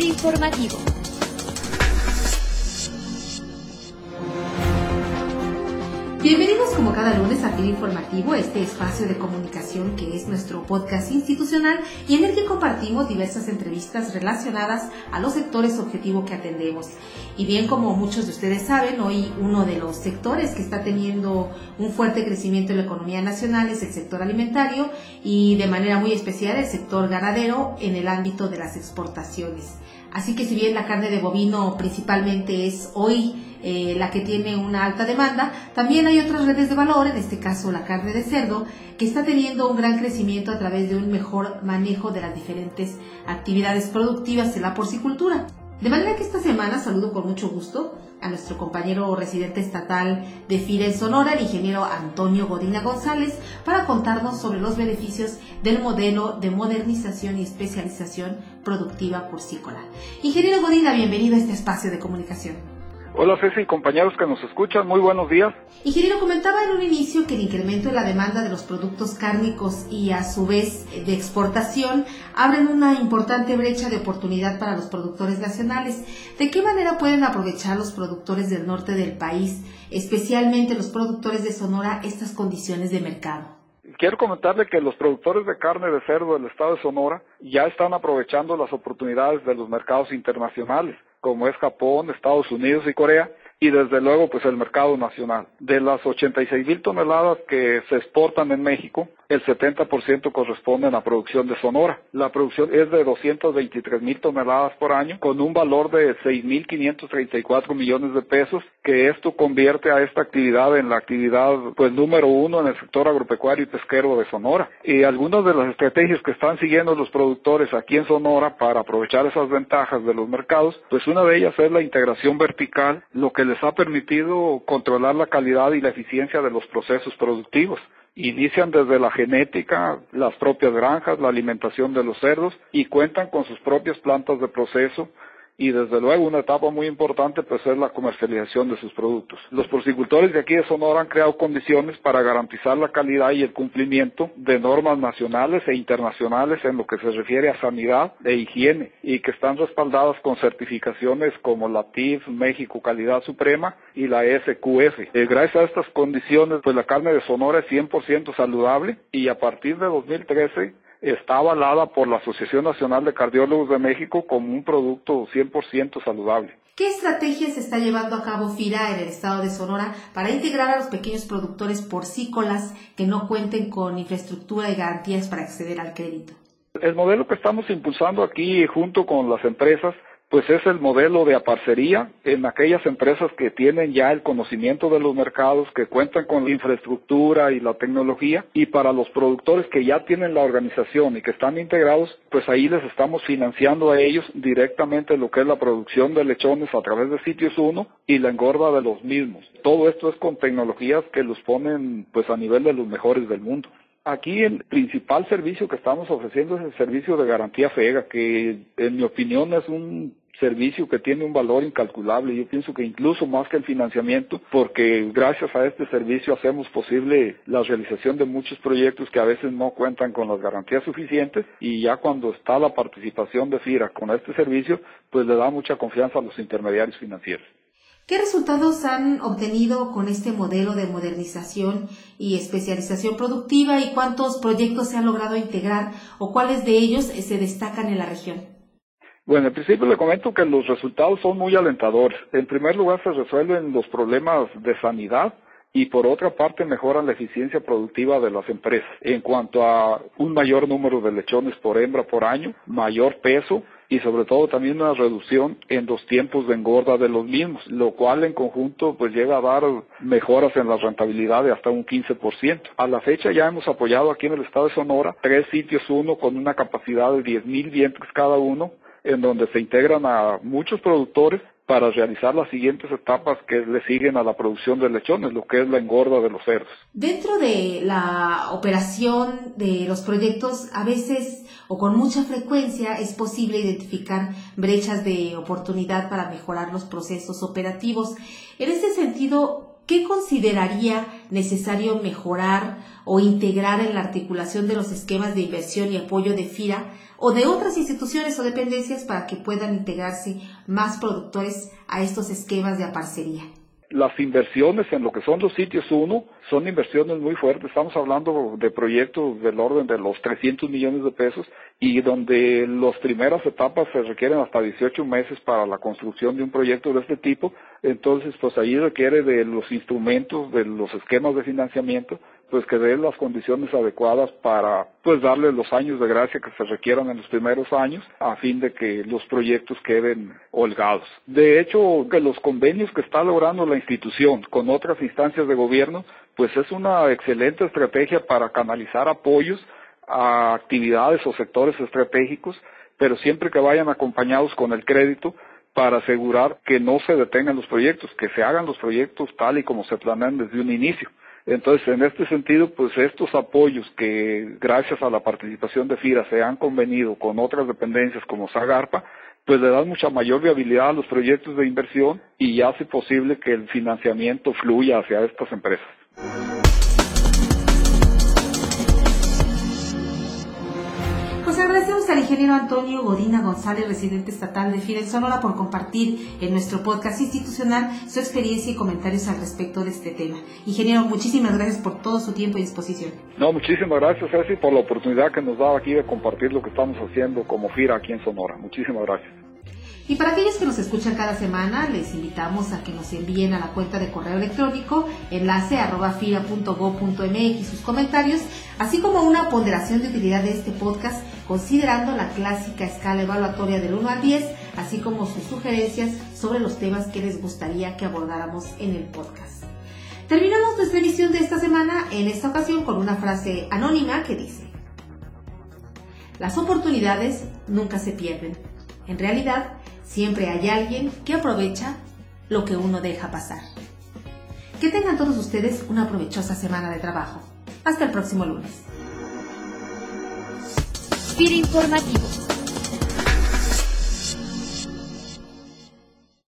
Informativo. Bienvenidos como cada lunes a Feed Informativo, este espacio de comunicación que es nuestro podcast institucional y en el que compartimos diversas entrevistas relacionadas a los sectores objetivo que atendemos. Y bien, como muchos de ustedes saben, hoy uno de los sectores que está teniendo un fuerte crecimiento en la economía nacional es el sector alimentario y de manera muy especial el sector ganadero en el ámbito de las exportaciones. Así que si bien la carne de bovino principalmente es hoy eh, la que tiene una alta demanda, también hay otras redes de valor, en este caso la carne de cerdo, que está teniendo un gran crecimiento a través de un mejor manejo de las diferentes actividades productivas en la porcicultura. De manera que esta semana saludo con mucho gusto a nuestro compañero residente estatal de FIRE en Sonora, el ingeniero Antonio Godina González, para contarnos sobre los beneficios del modelo de modernización y especialización productiva porcícola. Ingeniero Godina, bienvenido a este espacio de comunicación. Hola Ceci y compañeros que nos escuchan, muy buenos días. Ingeniero, comentaba en un inicio que el incremento en la demanda de los productos cárnicos y a su vez de exportación abren una importante brecha de oportunidad para los productores nacionales. ¿De qué manera pueden aprovechar los productores del norte del país, especialmente los productores de Sonora, estas condiciones de mercado? Quiero comentarle que los productores de carne de cerdo del estado de Sonora ya están aprovechando las oportunidades de los mercados internacionales como es Japón, Estados Unidos y Corea, y desde luego pues el mercado nacional. De las 86 mil toneladas que se exportan en México, el 70% corresponde a la producción de Sonora. La producción es de 223 mil toneladas por año, con un valor de 6.534 millones de pesos, que esto convierte a esta actividad en la actividad pues número uno en el sector agropecuario y pesquero de Sonora. Y algunas de las estrategias que están siguiendo los productores aquí en Sonora para aprovechar esas ventajas de los mercados, pues una de ellas es la integración vertical, lo que les ha permitido controlar la calidad y la eficiencia de los procesos productivos. Inician desde la genética, las propias granjas, la alimentación de los cerdos y cuentan con sus propias plantas de proceso y desde luego una etapa muy importante pues es la comercialización de sus productos. Los porcicultores de aquí de Sonora han creado condiciones para garantizar la calidad y el cumplimiento de normas nacionales e internacionales en lo que se refiere a sanidad e higiene y que están respaldadas con certificaciones como la TIF México Calidad Suprema y la SQF. Eh, gracias a estas condiciones pues la carne de Sonora es 100% saludable y a partir de 2013 está avalada por la Asociación Nacional de Cardiólogos de México como un producto 100% saludable. ¿Qué estrategias está llevando a cabo FIRA en el estado de Sonora para integrar a los pequeños productores porcícolas que no cuenten con infraestructura y garantías para acceder al crédito? El modelo que estamos impulsando aquí junto con las empresas pues es el modelo de aparcería en aquellas empresas que tienen ya el conocimiento de los mercados, que cuentan con la infraestructura y la tecnología, y para los productores que ya tienen la organización y que están integrados, pues ahí les estamos financiando a ellos directamente lo que es la producción de lechones a través de sitios 1 y la engorda de los mismos. Todo esto es con tecnologías que los ponen pues a nivel de los mejores del mundo. Aquí el principal servicio que estamos ofreciendo es el servicio de garantía FEGA, que en mi opinión es un servicio que tiene un valor incalculable. Yo pienso que incluso más que el financiamiento, porque gracias a este servicio hacemos posible la realización de muchos proyectos que a veces no cuentan con las garantías suficientes y ya cuando está la participación de FIRA con este servicio, pues le da mucha confianza a los intermediarios financieros. ¿Qué resultados han obtenido con este modelo de modernización y especialización productiva y cuántos proyectos se han logrado integrar o cuáles de ellos se destacan en la región? Bueno, en principio le comento que los resultados son muy alentadores. En primer lugar, se resuelven los problemas de sanidad y por otra parte mejoran la eficiencia productiva de las empresas en cuanto a un mayor número de lechones por hembra por año, mayor peso y sobre todo también una reducción en los tiempos de engorda de los mismos, lo cual en conjunto pues llega a dar mejoras en la rentabilidad de hasta un 15%. A la fecha ya hemos apoyado aquí en el estado de Sonora tres sitios uno con una capacidad de 10.000 vientres cada uno en donde se integran a muchos productores para realizar las siguientes etapas que le siguen a la producción de lechones, lo que es la engorda de los cerdos. Dentro de la operación de los proyectos, a veces o con mucha frecuencia es posible identificar brechas de oportunidad para mejorar los procesos operativos. En este sentido, ¿qué consideraría necesario mejorar o integrar en la articulación de los esquemas de inversión y apoyo de FIRA o de otras instituciones o dependencias para que puedan integrarse más productores a estos esquemas de aparcería? Las inversiones en lo que son los sitios 1 son inversiones muy fuertes. Estamos hablando de proyectos del orden de los 300 millones de pesos y donde las primeras etapas se requieren hasta 18 meses para la construcción de un proyecto de este tipo. Entonces, pues ahí requiere de los instrumentos, de los esquemas de financiamiento, pues que den las condiciones adecuadas para pues darle los años de gracia que se requieran en los primeros años a fin de que los proyectos queden holgados. De hecho, que los convenios que está logrando la institución con otras instancias de gobierno, pues es una excelente estrategia para canalizar apoyos a actividades o sectores estratégicos, pero siempre que vayan acompañados con el crédito para asegurar que no se detengan los proyectos, que se hagan los proyectos tal y como se planean desde un inicio. Entonces, en este sentido, pues estos apoyos que gracias a la participación de FIRA se han convenido con otras dependencias como Zagarpa, pues le dan mucha mayor viabilidad a los proyectos de inversión y hace posible que el financiamiento fluya hacia estas empresas. Al ingeniero Antonio Godina González, residente estatal de Fidel Sonora, por compartir en nuestro podcast institucional su experiencia y comentarios al respecto de este tema. Ingeniero, muchísimas gracias por todo su tiempo y disposición. No, muchísimas gracias, Ceci, por la oportunidad que nos da aquí de compartir lo que estamos haciendo como FIRA aquí en Sonora. Muchísimas gracias. Y para aquellos que nos escuchan cada semana, les invitamos a que nos envíen a la cuenta de correo electrónico enlace arroba sus comentarios, así como una ponderación de utilidad de este podcast, considerando la clásica escala evaluatoria del 1 al 10, así como sus sugerencias sobre los temas que les gustaría que abordáramos en el podcast. Terminamos nuestra emisión de esta semana, en esta ocasión con una frase anónima que dice, las oportunidades nunca se pierden. En realidad, Siempre hay alguien que aprovecha lo que uno deja pasar. Que tengan todos ustedes una provechosa semana de trabajo. Hasta el próximo lunes.